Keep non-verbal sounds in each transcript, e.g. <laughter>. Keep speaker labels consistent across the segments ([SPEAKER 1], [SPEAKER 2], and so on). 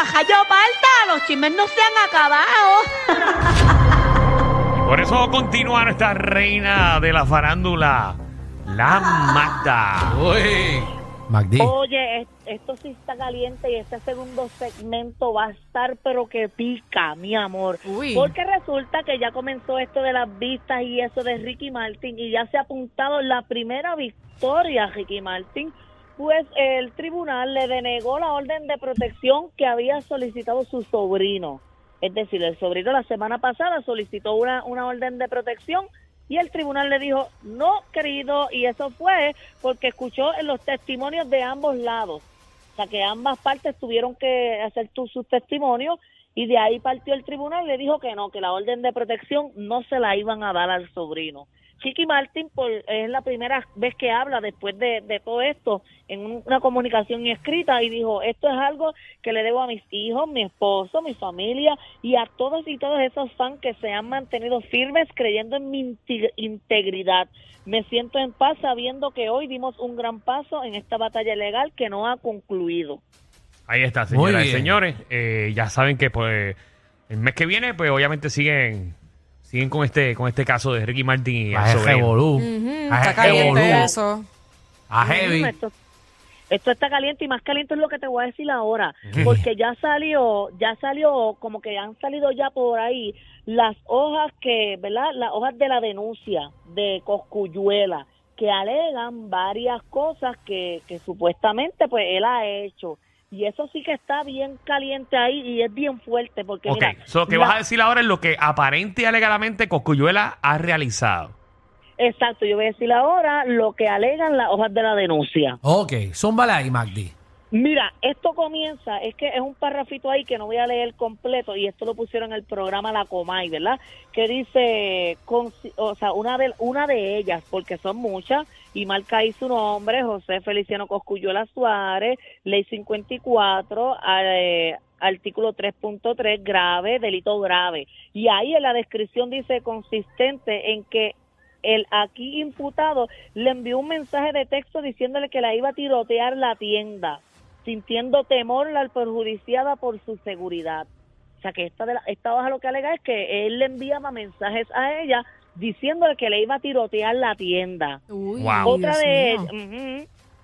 [SPEAKER 1] majayo palta, los chismes no se han acabado.
[SPEAKER 2] Por eso continúa nuestra reina de la farándula, la Magda.
[SPEAKER 3] Uy. Magdi.
[SPEAKER 4] Oye, es- esto sí está caliente y este segundo segmento va a estar pero que pica, mi amor.
[SPEAKER 5] Uy.
[SPEAKER 4] Porque resulta que ya comenzó esto de las vistas y eso de Ricky Martin y ya se ha apuntado la primera victoria a Ricky Martin. Pues el tribunal le denegó la orden de protección que había solicitado su sobrino. Es decir, el sobrino la semana pasada solicitó una, una orden de protección y el tribunal le dijo, no, querido, y eso fue porque escuchó en los testimonios de ambos lados. O sea, que ambas partes tuvieron que hacer sus testimonios y de ahí partió el tribunal y le dijo que no, que la orden de protección no se la iban a dar al sobrino. Chiqui Martin por, es la primera vez que habla después de, de todo esto en un- una comunicación escrita y dijo, esto es algo que le debo a mis hijos, mi esposo, mi familia y a todos y todos esos fans que se han mantenido firmes creyendo en mi integridad. Me siento en paz sabiendo que hoy dimos un gran paso en esta batalla legal que no ha concluido.
[SPEAKER 2] Ahí está, señoras y señores. Eh, ya saben que pues el mes que viene, pues obviamente siguen siguen con este con este caso de Ricky Martin y
[SPEAKER 3] revolú.
[SPEAKER 5] Ujú, está caliente eso.
[SPEAKER 3] A
[SPEAKER 4] Mm,
[SPEAKER 3] heavy.
[SPEAKER 4] Esto, esto está caliente y más caliente es lo que te voy a decir ahora,
[SPEAKER 3] ¿Qué?
[SPEAKER 4] porque ya salió, ya salió, como que han salido ya por ahí las hojas que, ¿verdad? Las hojas de la denuncia de Coscuyuela que alegan varias cosas que, que supuestamente pues él ha hecho. Y eso sí que está bien caliente ahí y es bien fuerte porque
[SPEAKER 2] Ok,
[SPEAKER 4] mira,
[SPEAKER 2] so, lo que
[SPEAKER 4] la-
[SPEAKER 2] vas a decir ahora es lo que aparente y alegadamente Coscuyuela ha realizado.
[SPEAKER 4] exacto, yo voy a decir ahora lo que alegan las hojas de la denuncia.
[SPEAKER 3] Ok, zúmbala ahí, Magdi.
[SPEAKER 4] Mira, esto comienza, es que es un parrafito ahí que no voy a leer completo y esto lo pusieron en el programa La Comay, ¿verdad? Que dice, con- o sea, una de, una de ellas, porque son muchas, y marca ahí su nombre, José Feliciano Coscuyuela Suárez, ley 54, eh, artículo 3.3, grave, delito grave. Y ahí en la descripción dice consistente en que el aquí imputado le envió un mensaje de texto diciéndole que la iba a tirotear la tienda, sintiendo temor la perjudiciada por su seguridad. O sea que esta, de la- esta lo que alega es que él le enviaba mensajes a ella diciéndole que le iba a tirotear la tienda.
[SPEAKER 5] Uy,
[SPEAKER 2] Wow.
[SPEAKER 4] Otra
[SPEAKER 5] Dios
[SPEAKER 4] de ellas,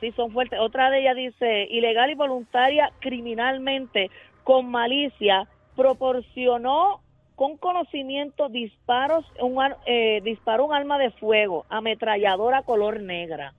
[SPEAKER 4] sí, son fuertes. Otra de ellas dice, ilegal y voluntaria criminalmente, con malicia, proporcionó con conocimiento disparos, un, ar- eh, disparó un arma de fuego, ametralladora color negra.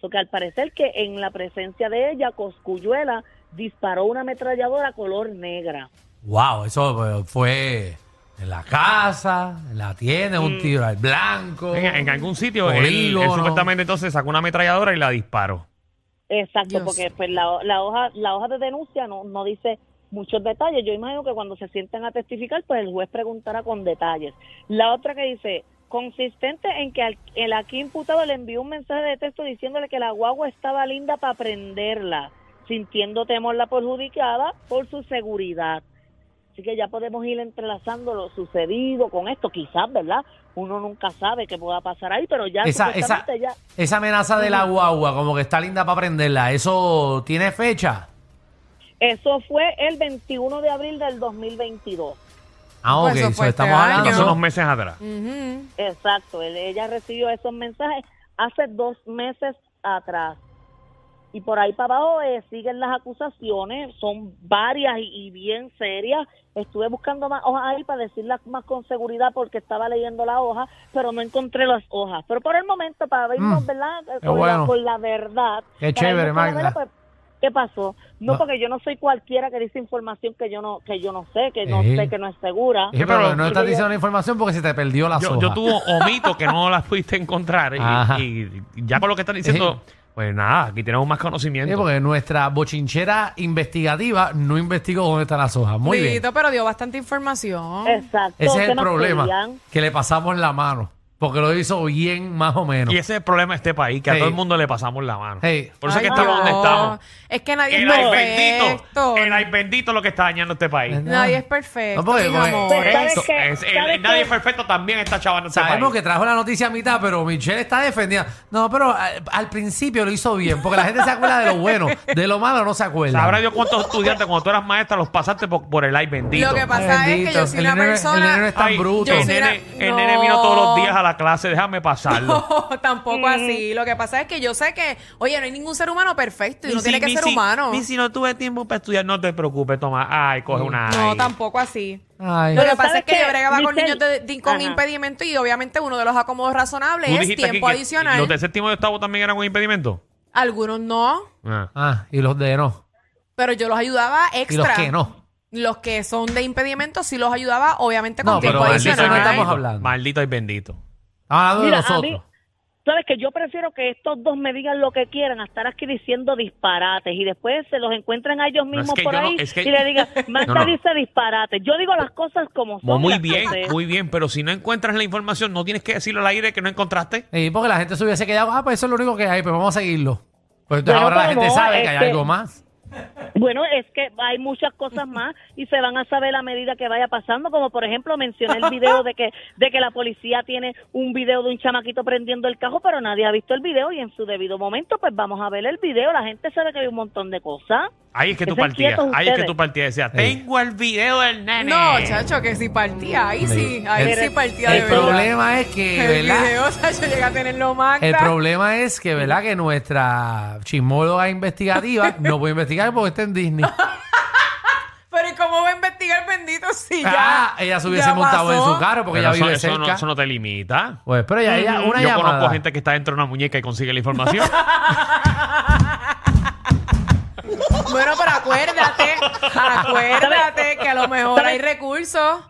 [SPEAKER 4] So que al parecer que en la presencia de ella, Coscuyuela disparó una ametralladora color negra.
[SPEAKER 3] Wow, eso eh, fue en la casa, en la tienda,
[SPEAKER 4] Mm.
[SPEAKER 3] un tiro al blanco.
[SPEAKER 2] En, en algún sitio, él, supuestamente entonces sacó una ametralladora y la disparó.
[SPEAKER 4] Exacto,
[SPEAKER 5] Dios.
[SPEAKER 4] porque pues la, la hoja la hoja de denuncia no, no dice muchos detalles. Yo imagino que cuando se sienten a testificar, pues el juez preguntará con detalles. La otra que dice, consistente en que al- el aquí imputado le envió un mensaje de texto diciéndole que la guagua estaba linda para prenderla, sintiendo temor la perjudicada por su seguridad. Así que ya podemos ir entrelazando lo sucedido con esto, quizás, ¿verdad? Uno nunca sabe qué pueda pasar ahí, pero ya
[SPEAKER 3] Esa,
[SPEAKER 4] ya...
[SPEAKER 3] esa amenaza de la guagua, como que está linda para prenderla, ¿eso tiene fecha?
[SPEAKER 4] Eso fue el 21 de abril del 2022.
[SPEAKER 3] Ah,
[SPEAKER 5] Pues
[SPEAKER 3] ok,
[SPEAKER 5] eso
[SPEAKER 3] so
[SPEAKER 5] fue
[SPEAKER 3] estamos
[SPEAKER 5] este
[SPEAKER 3] hablando.
[SPEAKER 2] Hace unos meses atrás.
[SPEAKER 5] Ujú.
[SPEAKER 4] Exacto, él- ella recibió esos mensajes hace dos meses atrás. Y por ahí para abajo eh, siguen las acusaciones, son varias y, y bien serias. Estuve buscando más hojas ahí para decirlas más con seguridad porque estaba leyendo la hoja, pero no encontré las hojas. Pero por el momento, para irnos,
[SPEAKER 3] Mm,
[SPEAKER 4] ¿verdad? Con,
[SPEAKER 3] bueno.
[SPEAKER 4] la, con la verdad.
[SPEAKER 3] Qué chévere, Magda.
[SPEAKER 4] pues, ¿Qué pasó? No,
[SPEAKER 3] No.
[SPEAKER 4] porque yo no soy cualquiera que dice información que yo no que yo no sé, que no
[SPEAKER 3] Sí.
[SPEAKER 4] sé, que no es segura.
[SPEAKER 3] Sí, pero no estás diciendo la información porque se te perdió la
[SPEAKER 2] Yo, yo tuvo omito que no las <laughs> pudiste encontrar.
[SPEAKER 3] Ajá.
[SPEAKER 2] Y, y ya con lo que están diciendo, pues nada, aquí tenemos más
[SPEAKER 3] Sí,
[SPEAKER 2] conocimiento.
[SPEAKER 3] porque nuestra bochinchera investigativa no investigó dónde están las hojas. Muy bien.
[SPEAKER 5] Lito, pero dio bastante información.
[SPEAKER 4] Exacto.
[SPEAKER 3] Ese es
[SPEAKER 4] ¿qué
[SPEAKER 3] el problema,
[SPEAKER 4] querían?
[SPEAKER 3] que le pasamos la mano. Porque lo hizo bien, más o menos.
[SPEAKER 2] Y ese es el problema de este país, que a
[SPEAKER 3] Hey.
[SPEAKER 2] todo el mundo le pasamos la mano.
[SPEAKER 3] Hey.
[SPEAKER 2] Por eso es
[SPEAKER 5] Ay,
[SPEAKER 2] que estamos donde
[SPEAKER 5] no.
[SPEAKER 2] estamos.
[SPEAKER 5] Es que nadie
[SPEAKER 2] El
[SPEAKER 5] es
[SPEAKER 2] ay
[SPEAKER 5] perfecto.
[SPEAKER 2] bendito. El ay bendito lo que está dañando este país.
[SPEAKER 5] Nadie es perfecto.
[SPEAKER 3] No, porque-
[SPEAKER 5] mis
[SPEAKER 3] porque-
[SPEAKER 5] amores.
[SPEAKER 4] ¿Sabes
[SPEAKER 2] Eso,
[SPEAKER 4] qué?
[SPEAKER 2] es- el-
[SPEAKER 4] ¿Sabes
[SPEAKER 2] nadie
[SPEAKER 4] qué?
[SPEAKER 2] es perfecto también está chavando este
[SPEAKER 3] Sabemos
[SPEAKER 2] país.
[SPEAKER 3] que trajo la noticia a mitad, pero Michelle está defendida. No, pero al, al principio lo hizo bien, porque la gente se acuerda de lo bueno, de lo malo no se acuerda.
[SPEAKER 2] Sabrá Dios cuántos estudiantes cuando tú eras maestra los pasaste por, por el ay bendito.
[SPEAKER 5] Lo que pasa es que yo soy
[SPEAKER 3] el
[SPEAKER 5] una
[SPEAKER 3] nene-
[SPEAKER 5] persona-
[SPEAKER 3] El nene no es tan
[SPEAKER 2] Ay,
[SPEAKER 3] bruto.
[SPEAKER 5] yo
[SPEAKER 2] El
[SPEAKER 5] soy
[SPEAKER 2] nene,
[SPEAKER 5] una-
[SPEAKER 2] el
[SPEAKER 5] No.
[SPEAKER 2] nene vino todos los días a la clase, déjame pasarlo. <laughs>
[SPEAKER 5] No, tampoco así. Lo que pasa es que yo sé que, oye, no hay ningún ser humano perfecto y no tiene que ser
[SPEAKER 2] si-
[SPEAKER 5] humano.
[SPEAKER 2] Ni si no tuve tiempo para estudiar, no te preocupes, toma. Ay, coge una.
[SPEAKER 5] No,
[SPEAKER 2] ay.
[SPEAKER 5] tampoco así.
[SPEAKER 3] Ay.
[SPEAKER 5] Lo que
[SPEAKER 4] Pero
[SPEAKER 5] pasa
[SPEAKER 4] ¿sabes
[SPEAKER 5] es que
[SPEAKER 4] qué,
[SPEAKER 5] yo bregaba con niños de- de- con
[SPEAKER 4] Ajá.
[SPEAKER 5] impedimento y obviamente uno de los acomodos razonables
[SPEAKER 2] Tú
[SPEAKER 5] es
[SPEAKER 2] dijiste aquí
[SPEAKER 5] tiempo
[SPEAKER 2] que
[SPEAKER 5] adicional.
[SPEAKER 2] ¿Los de séptimo y octavo también eran un impedimento?
[SPEAKER 5] Algunos no,
[SPEAKER 2] Ah.
[SPEAKER 3] Ah, y los de no.
[SPEAKER 5] pero yo los ayudaba
[SPEAKER 3] Y
[SPEAKER 5] extra.
[SPEAKER 3] los que no.
[SPEAKER 5] Los que son de impedimento sí los ayudaba, obviamente con
[SPEAKER 3] No,
[SPEAKER 5] tiempo
[SPEAKER 3] pero
[SPEAKER 2] maldito,
[SPEAKER 3] adicional.
[SPEAKER 2] y
[SPEAKER 3] no estamos
[SPEAKER 2] bendito.
[SPEAKER 3] hablando.
[SPEAKER 2] Maldito y bendito.
[SPEAKER 3] Estamos hablando
[SPEAKER 4] Mira,
[SPEAKER 3] de
[SPEAKER 4] a
[SPEAKER 3] nosotros.
[SPEAKER 4] mí, sabes que yo prefiero que estos dos me digan lo que quieran a estar aquí diciendo disparates y después se los encuentran a ellos
[SPEAKER 2] No, es
[SPEAKER 4] mismos
[SPEAKER 2] que
[SPEAKER 4] por
[SPEAKER 2] no-
[SPEAKER 4] ahí
[SPEAKER 2] es que-
[SPEAKER 4] y le digan, <laughs> Marta
[SPEAKER 2] No, no.
[SPEAKER 4] dice disparates. Yo digo las cosas como son.
[SPEAKER 2] Muy, bien,
[SPEAKER 4] cosas.
[SPEAKER 2] muy bien, pero si no encuentras la información, no tienes que decirlo al aire que no encontraste.
[SPEAKER 3] Sí, porque la gente se hubiese quedado, ah, pues eso es lo único que hay, pues vamos a seguirlo. Pues entonces ahora la
[SPEAKER 4] pero
[SPEAKER 3] gente
[SPEAKER 4] no,
[SPEAKER 3] sabe que hay
[SPEAKER 4] este-
[SPEAKER 3] algo más.
[SPEAKER 4] Bueno, es que hay muchas cosas <laughs> más y se van a saber a medida que vaya pasando, como por ejemplo mencioné el video de que de que la policía tiene un video de un chamaquito prendiendo el cajo, pero nadie ha visto el video y en su debido momento pues vamos a ver el video, la gente sabe que hay un montón de cosas.
[SPEAKER 2] Ahí es que tú partías. Ahí es que tú partías. Decías,
[SPEAKER 3] Sí.
[SPEAKER 2] tengo el video del nene.
[SPEAKER 5] No, chacho, que si partía, ahí sí, ahí
[SPEAKER 3] El-
[SPEAKER 5] sí partía de
[SPEAKER 3] El
[SPEAKER 5] verdad.
[SPEAKER 3] problema es que,
[SPEAKER 5] El
[SPEAKER 3] ¿verdad?
[SPEAKER 5] video, chacho, llega a tenerlo más.
[SPEAKER 3] El problema es que, ¿verdad? Que nuestra chismóloga investigativa no puede investigar porque está en Disney. <laughs>
[SPEAKER 5] Pero ¿y cómo va a investigar bendito si ya?
[SPEAKER 3] Ah, ella se hubiese
[SPEAKER 5] ya
[SPEAKER 3] montado en su carro porque
[SPEAKER 2] Pero
[SPEAKER 3] ella
[SPEAKER 2] eso,
[SPEAKER 3] vive
[SPEAKER 2] eso no,
[SPEAKER 3] cerca.
[SPEAKER 2] eso no te limita.
[SPEAKER 3] Pues, pero ella, ella una
[SPEAKER 2] Yo
[SPEAKER 3] llamada.
[SPEAKER 2] conozco gente que está dentro de una muñeca y consigue la información. <laughs>
[SPEAKER 5] Bueno, pero acuérdate, <laughs> acuérdate que a lo mejor hay recursos,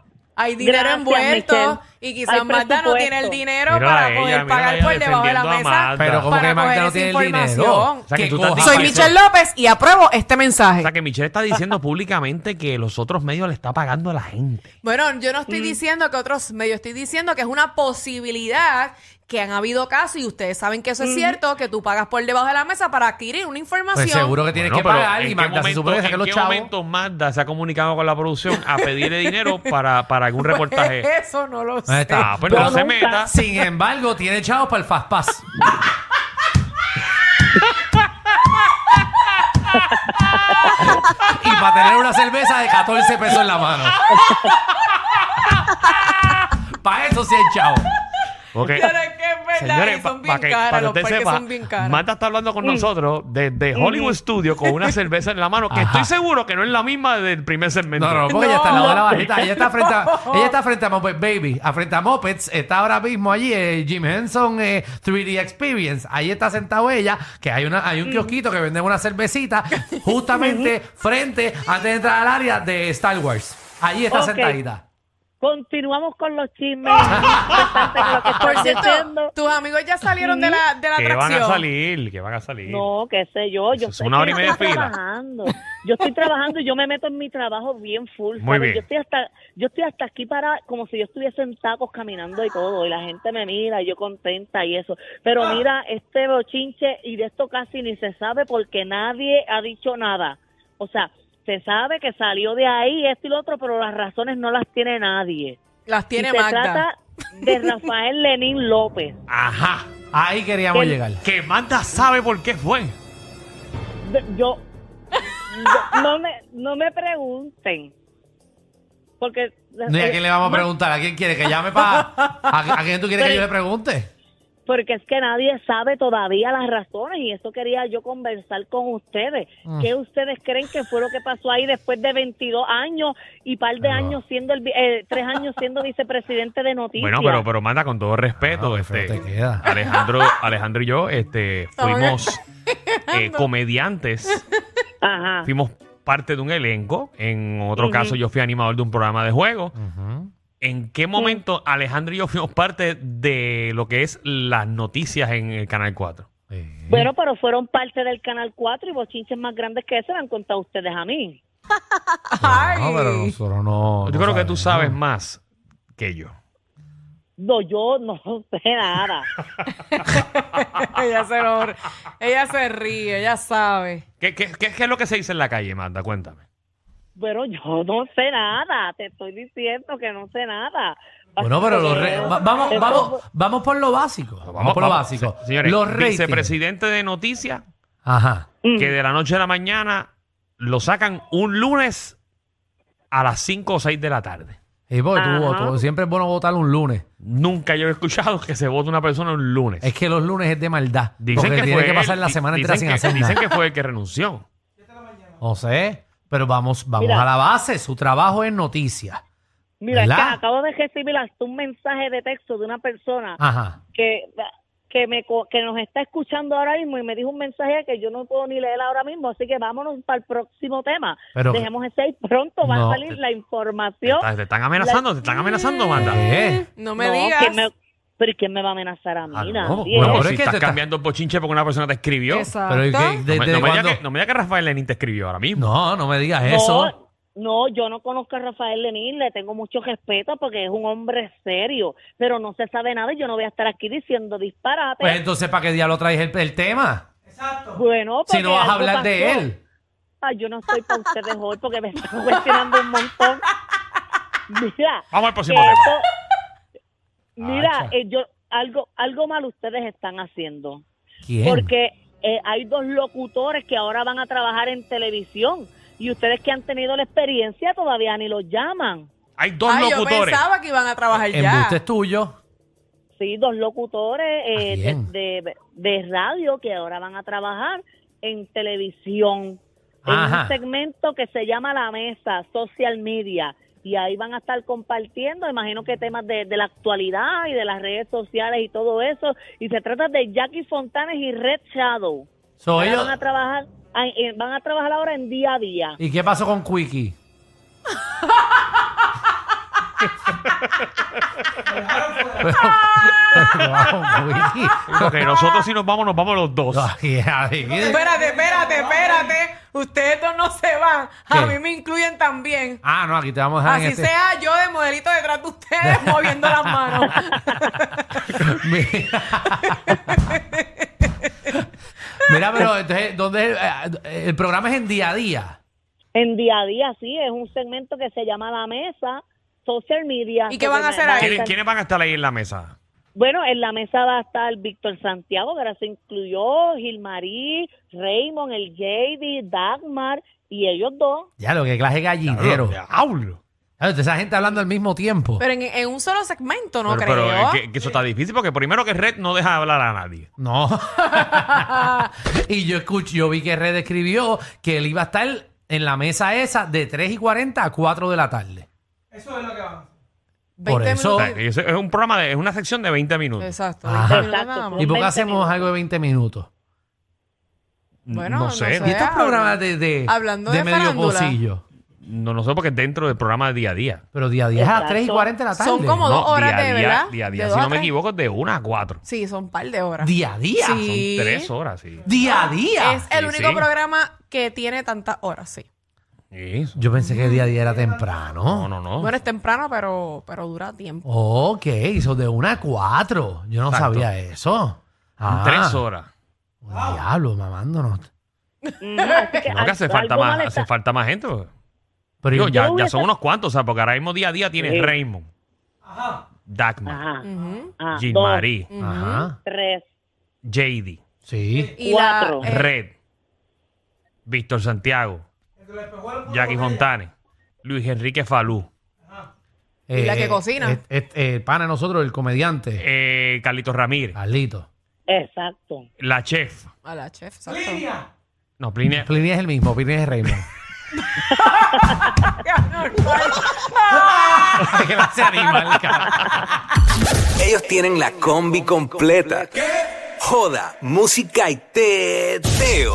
[SPEAKER 5] hay dinero
[SPEAKER 4] Gracias,
[SPEAKER 5] envuelto
[SPEAKER 4] Michelle.
[SPEAKER 5] y quizás Magda no tiene el dinero para
[SPEAKER 2] a ella,
[SPEAKER 5] poder
[SPEAKER 2] a
[SPEAKER 5] pagar
[SPEAKER 2] ella
[SPEAKER 5] por debajo de la
[SPEAKER 2] defendiendo a
[SPEAKER 5] mesa.
[SPEAKER 2] Magda.
[SPEAKER 3] Pero como
[SPEAKER 5] para
[SPEAKER 3] que Magda
[SPEAKER 5] coger
[SPEAKER 3] no
[SPEAKER 5] esa
[SPEAKER 3] tiene el dinero.
[SPEAKER 5] información.
[SPEAKER 2] O sea, que
[SPEAKER 3] Que
[SPEAKER 2] tú estás
[SPEAKER 3] coja-
[SPEAKER 5] Soy
[SPEAKER 2] diciendo-
[SPEAKER 5] Michelle López y apruebo este mensaje.
[SPEAKER 2] O sea, que Michelle está diciendo públicamente que los otros medios le está pagando a la gente.
[SPEAKER 5] Bueno, yo no estoy diciendo que otros medios, estoy diciendo que es una posibilidad que han habido casos y ustedes saben que eso es cierto, que tú pagas por debajo de la mesa para adquirir una información.
[SPEAKER 3] Pues seguro que tienes
[SPEAKER 2] Bueno,
[SPEAKER 3] que
[SPEAKER 2] pero
[SPEAKER 3] pagar
[SPEAKER 2] ¿en
[SPEAKER 3] y
[SPEAKER 2] qué
[SPEAKER 3] Magda se
[SPEAKER 2] momento-
[SPEAKER 3] supone que
[SPEAKER 2] ¿En
[SPEAKER 3] los
[SPEAKER 2] qué
[SPEAKER 3] chavos.
[SPEAKER 2] momento Magda se ha comunicado con la producción a pedirle <laughs> dinero para, para algún reportaje?
[SPEAKER 5] Eso no lo sé.
[SPEAKER 3] Ahí está.
[SPEAKER 2] Ah, pues no se
[SPEAKER 4] nunca-
[SPEAKER 2] meta.
[SPEAKER 3] Sin embargo, tiene chavos para el Fast Pass. <laughs> y para tener una cerveza de 14 pesos en la mano. <laughs> para eso sí hay chavos.
[SPEAKER 2] Ok.
[SPEAKER 5] Pero es que es verdad,
[SPEAKER 2] Señores,
[SPEAKER 5] son
[SPEAKER 2] para
[SPEAKER 5] bien
[SPEAKER 2] que,
[SPEAKER 5] caras,
[SPEAKER 2] pa' que
[SPEAKER 5] los parques
[SPEAKER 2] sepa,
[SPEAKER 5] son bien caros.
[SPEAKER 2] Marta está hablando con nosotros desde Hollywood Studio con una <laughs> cerveza en la mano, que
[SPEAKER 3] Ajá.
[SPEAKER 2] estoy seguro que no es la misma del primer segmento.
[SPEAKER 3] No, no, porque ella está al lado de la bajita. Ella está frente a, <laughs> ella está frente a Muppet Baby. A frente a Muppets está ahora mismo allí eh, Jim Henson eh, 3D Experience. Ahí está sentado ella, que hay una hay un kiosquito que vende una cervecita justamente <laughs> frente antes de entrar al área de Star Wars. Allí está
[SPEAKER 4] Ok.
[SPEAKER 3] sentadita.
[SPEAKER 4] Continuamos con los chismes. <laughs>
[SPEAKER 5] Por
[SPEAKER 4] estás
[SPEAKER 5] cierto,
[SPEAKER 4] diciendo.
[SPEAKER 5] tus amigos ya salieron de la, de la
[SPEAKER 2] que van
[SPEAKER 5] atracción.
[SPEAKER 2] a salir, que van a salir.
[SPEAKER 4] No, qué sé yo.
[SPEAKER 2] Eso
[SPEAKER 4] Yo
[SPEAKER 2] es una hora y media
[SPEAKER 4] estoy
[SPEAKER 2] de fila.
[SPEAKER 4] trabajando. Yo estoy trabajando y yo me meto en mi trabajo bien full.
[SPEAKER 2] Muy bien.
[SPEAKER 4] Yo estoy hasta yo estoy hasta aquí para como si yo estuviese en tacos caminando y todo y la gente me mira y yo contenta y eso. Pero mira, este bochinche y de esto casi ni se sabe porque nadie ha dicho nada. O sea, se sabe que salió de ahí esto y lo otro, pero las razones no las tiene nadie.
[SPEAKER 5] Las tiene
[SPEAKER 4] y se trata de <laughs> Rafael Lenín López.
[SPEAKER 2] Ajá.
[SPEAKER 3] Ahí queríamos llegar.
[SPEAKER 2] Que Magda sabe por qué fue.
[SPEAKER 4] Yo, yo- no me no me pregunten porque
[SPEAKER 3] No, ¿y a quién le vamos a preguntar? ¿A quién quiere que llame para.? ¿A, a quién tú quieres que yo le pregunte?
[SPEAKER 4] Porque es que nadie sabe todavía las razones y eso quería yo conversar con ustedes
[SPEAKER 3] Mm.
[SPEAKER 4] ¿qué ustedes creen que fue lo que pasó ahí después de 22 años y par de años siendo el eh, tres años siendo vicepresidente de noticias
[SPEAKER 2] Bueno, pero, pero Magda, con todo respeto,
[SPEAKER 3] Ah,
[SPEAKER 2] este,
[SPEAKER 3] feo te queda.
[SPEAKER 2] Alejandro, Alejandro y yo este, <laughs> fuimos eh, comediantes,
[SPEAKER 4] ajá
[SPEAKER 2] fuimos parte de un elenco. En otro caso, yo fui animador de un programa de juego.
[SPEAKER 3] Ujú.
[SPEAKER 2] ¿En qué momento Alejandro y yo fuimos parte de lo que es las noticias en el Canal 4?
[SPEAKER 3] Sí.
[SPEAKER 4] bueno pero fueron parte del canal 4 y bochinches más grandes que ese me han contado ustedes a mí <laughs>
[SPEAKER 5] Ay.
[SPEAKER 3] No, pero nosotros no.
[SPEAKER 2] yo
[SPEAKER 3] no
[SPEAKER 2] creo que tú sabes más que yo.
[SPEAKER 4] No, yo no sé nada. <laughs>
[SPEAKER 5] ella, se lo- ella se ríe, ella sabe.
[SPEAKER 2] ¿Qué, qué, qué- qué es lo que se dice en la calle, Manda? Cuéntame.
[SPEAKER 4] Pero yo no sé nada. Te estoy diciendo que no sé nada.
[SPEAKER 3] Bueno, pero los re- va- vamos, vamos, vamos por lo básico. Vamos, por lo básico.
[SPEAKER 2] se- Señores,
[SPEAKER 3] los ratings.
[SPEAKER 2] vicepresidente de noticias
[SPEAKER 3] Ajá.
[SPEAKER 2] Que de la noche a la mañana lo sacan un lunes a las 5 o 6 de la tarde.
[SPEAKER 3] Y porque tú,
[SPEAKER 4] Ajá.
[SPEAKER 3] tú- siempre es bueno votar un lunes.
[SPEAKER 2] Nunca yo he escuchado que se vote una persona un lunes.
[SPEAKER 3] Es que los lunes es de maldad.
[SPEAKER 2] Dicen
[SPEAKER 3] porque
[SPEAKER 2] que
[SPEAKER 3] tiene
[SPEAKER 2] fue
[SPEAKER 3] que pasar
[SPEAKER 2] él,
[SPEAKER 3] la
[SPEAKER 2] di-
[SPEAKER 3] semana entera
[SPEAKER 2] dicen
[SPEAKER 3] sin
[SPEAKER 2] que-
[SPEAKER 3] hacer
[SPEAKER 2] Dicen
[SPEAKER 3] nada.
[SPEAKER 2] que fue el que renunció.
[SPEAKER 3] No sé, pero vamos, vamos
[SPEAKER 4] Mira.
[SPEAKER 3] a la base. Su trabajo es noticias.
[SPEAKER 4] Mira, es que
[SPEAKER 3] ¿Verdad?
[SPEAKER 4] acabo de recibir hasta un mensaje de texto de una persona
[SPEAKER 3] Ajá.
[SPEAKER 4] que, que, me, co- que nos está escuchando ahora mismo y me dijo un mensaje que yo no puedo ni leer ahora mismo, así que vámonos para el próximo tema.
[SPEAKER 3] Pero-
[SPEAKER 4] Dejemos ese ahí pronto, va
[SPEAKER 3] No.
[SPEAKER 4] a salir la información.
[SPEAKER 2] Te, te están amenazando, te están amenazando, Manda.
[SPEAKER 3] ¿Qué?
[SPEAKER 5] No me
[SPEAKER 4] No,
[SPEAKER 5] digas.
[SPEAKER 4] que me- pero ¿y quién me va a amenazar a mí?
[SPEAKER 3] Ah, no,
[SPEAKER 4] Nadie.
[SPEAKER 3] bueno, pero
[SPEAKER 2] si
[SPEAKER 3] es que
[SPEAKER 2] estás
[SPEAKER 3] te
[SPEAKER 2] cambiando el bochinche porque una persona te escribió.
[SPEAKER 5] Exacto.
[SPEAKER 3] Pero ¿y qué?
[SPEAKER 2] No me,
[SPEAKER 3] ¿Desde
[SPEAKER 2] no me diga
[SPEAKER 3] cuándo?
[SPEAKER 2] que, no me diga que Rafael Lenín te escribió ahora mismo.
[SPEAKER 3] No, no me digas
[SPEAKER 4] No,
[SPEAKER 3] eso.
[SPEAKER 4] No, yo no conozco a Rafael Lenín, le tengo mucho respeto porque es un hombre serio, pero no se sabe nada y yo no voy a estar aquí diciendo disparate.
[SPEAKER 3] Pues entonces, ¿para qué diablo traes el, el tema?
[SPEAKER 4] bueno,
[SPEAKER 3] Si no vas a
[SPEAKER 4] algo
[SPEAKER 3] hablar de
[SPEAKER 4] pasó.
[SPEAKER 3] él.
[SPEAKER 4] Ay, yo no estoy para ustedes hoy porque me están cuestionando un montón. <laughs> Mira,
[SPEAKER 2] Vamos al próximo
[SPEAKER 4] que
[SPEAKER 2] tema.
[SPEAKER 4] esto- mira, eh, yo algo algo mal ustedes están haciendo
[SPEAKER 3] ¿Quién?
[SPEAKER 4] porque eh, hay dos locutores que ahora van a trabajar en televisión y ustedes que han tenido la experiencia todavía ni los llaman.
[SPEAKER 2] Hay dos
[SPEAKER 5] Ay, yo
[SPEAKER 2] locutores.
[SPEAKER 5] pensaba que iban a trabajar ya.
[SPEAKER 3] Embuste es tuyo.
[SPEAKER 4] Sí, dos locutores eh,
[SPEAKER 3] ¿A
[SPEAKER 4] de, de- de radio que ahora van a trabajar en televisión. En
[SPEAKER 3] Ajá.
[SPEAKER 4] un segmento que se llama La Mesa, Social Media. Y ahí van a estar compartiendo, imagino que temas de, de la actualidad y de las redes sociales y todo eso. Y se trata de Jackie Fontanes y Red Shadow.
[SPEAKER 3] So, ellos-
[SPEAKER 4] van a trabajar, eh, van a trabajar ahora en día a día.
[SPEAKER 3] ¿Y qué pasó con Quickie? Pero, vamos, Quickie.
[SPEAKER 2] Porque nosotros si nos vamos, nos vamos los dos. <laughs>
[SPEAKER 5] Espérate, espérate, espérate. Ustedes dos no se van. A
[SPEAKER 3] ¿Qué?
[SPEAKER 5] mí me incluyen también.
[SPEAKER 3] Ah, no, aquí te vamos a dejar
[SPEAKER 5] Así
[SPEAKER 3] en este.
[SPEAKER 5] sea yo de modelito detrás de ustedes <laughs> moviendo las manos. <laughs>
[SPEAKER 3] Mira. <laughs> Mira, pero entonces, ¿dónde es? Eh, el programa es en día a día?
[SPEAKER 4] En día a día, sí, es un segmento que se llama La Mesa, Social Media.
[SPEAKER 5] ¿Y qué van a hacer ahí?
[SPEAKER 2] ¿Quiénes, quiénes van a estar ahí en la mesa?
[SPEAKER 4] Bueno, en la mesa va a estar Víctor Santiago, que ahora se incluyó, Gilmarí, Raymond, el JD, Dagmar y ellos dos.
[SPEAKER 3] Ya, lo que clase gallinero.
[SPEAKER 2] Diablo.
[SPEAKER 3] Claro, esa gente hablando al mismo tiempo.
[SPEAKER 5] Pero en, en un solo segmento, no
[SPEAKER 2] pero,
[SPEAKER 5] creo.
[SPEAKER 2] pero es que, que eso está difícil porque primero que Red no deja hablar a nadie.
[SPEAKER 3] No. <laughs> y yo escuché, yo vi que Red escribió que él iba a estar en la mesa esa de 3 y 40 a 4 de la tarde.
[SPEAKER 5] 20
[SPEAKER 3] por eso-
[SPEAKER 2] O
[SPEAKER 5] minutos.
[SPEAKER 2] es un programa de, es una sección de 20 minutos.
[SPEAKER 5] Exacto.
[SPEAKER 3] Ajá.
[SPEAKER 5] 20 minutos
[SPEAKER 4] Exacto.
[SPEAKER 5] nada más.
[SPEAKER 3] ¿Y por qué
[SPEAKER 4] 20
[SPEAKER 3] hacemos
[SPEAKER 4] minutos.
[SPEAKER 3] algo de 20 minutos?
[SPEAKER 5] Bueno,
[SPEAKER 2] no
[SPEAKER 5] no
[SPEAKER 2] sé.
[SPEAKER 5] sé.
[SPEAKER 3] Y estos
[SPEAKER 5] habla-
[SPEAKER 3] programas de, de,
[SPEAKER 5] hablando
[SPEAKER 3] de
[SPEAKER 5] de
[SPEAKER 3] medio
[SPEAKER 5] farándula.
[SPEAKER 3] pocillo.
[SPEAKER 2] No, no sé porque es dentro del programa de día a día.
[SPEAKER 3] Pero día a día es a las
[SPEAKER 4] Exacto.
[SPEAKER 3] 3 y 40 de la tarde.
[SPEAKER 5] Son como
[SPEAKER 2] No,
[SPEAKER 5] dos horas
[SPEAKER 2] día a
[SPEAKER 5] de
[SPEAKER 2] día,
[SPEAKER 5] verdad.
[SPEAKER 2] Día a día, si no me
[SPEAKER 5] tres.
[SPEAKER 2] equivoco, es de 1 a 4.
[SPEAKER 5] Sí, son un par de horas.
[SPEAKER 3] Día a día.
[SPEAKER 5] Sí.
[SPEAKER 2] Son 3 horas, sí.
[SPEAKER 3] Día a día.
[SPEAKER 5] Es el
[SPEAKER 2] Sí,
[SPEAKER 5] único
[SPEAKER 2] sí.
[SPEAKER 5] programa que tiene tantas horas, sí.
[SPEAKER 3] Yo pensé que día a día era temprano.
[SPEAKER 2] No, no, no.
[SPEAKER 5] Bueno, es temprano, pero, pero dura tiempo.
[SPEAKER 3] Ok, son de 1 a 4. Yo no
[SPEAKER 2] Exacto.
[SPEAKER 3] sabía eso. Ah,
[SPEAKER 2] 3 horas.
[SPEAKER 3] Diablo, mamándonos.
[SPEAKER 4] Así que
[SPEAKER 2] No, que hace falta más,
[SPEAKER 4] está-
[SPEAKER 2] hace falta más gente. pues.
[SPEAKER 3] Pero
[SPEAKER 2] Digo, ya, ya son unos cuantos, o sea, porque ahora mismo día a día tienes
[SPEAKER 4] Sí.
[SPEAKER 2] Raymond, Dagmar,
[SPEAKER 4] Ajá.
[SPEAKER 5] Ujú.
[SPEAKER 4] Ah, dos,
[SPEAKER 2] Jean-Marie,
[SPEAKER 3] Ajá.
[SPEAKER 4] tres,
[SPEAKER 2] JD,
[SPEAKER 3] Sí.
[SPEAKER 5] Y
[SPEAKER 4] Cuatro.
[SPEAKER 5] la, eh,
[SPEAKER 2] Red, Víctor Santiago, Jackie Fontanes, Luis Enrique Falú,
[SPEAKER 5] Y la que cocina.
[SPEAKER 3] eh, eh, eh, el pana de nosotros, el comediante.
[SPEAKER 2] eh, Carlitos Ramírez,
[SPEAKER 3] Carlito.
[SPEAKER 4] exacto.
[SPEAKER 2] la chef.
[SPEAKER 5] a la chef, exacto.
[SPEAKER 2] No, Plinia.
[SPEAKER 3] Plini es el mismo, Plini es Raymond. el <laughs> <laughs> cara.
[SPEAKER 6] Ellos tienen la combi completa. Joda, música y teo.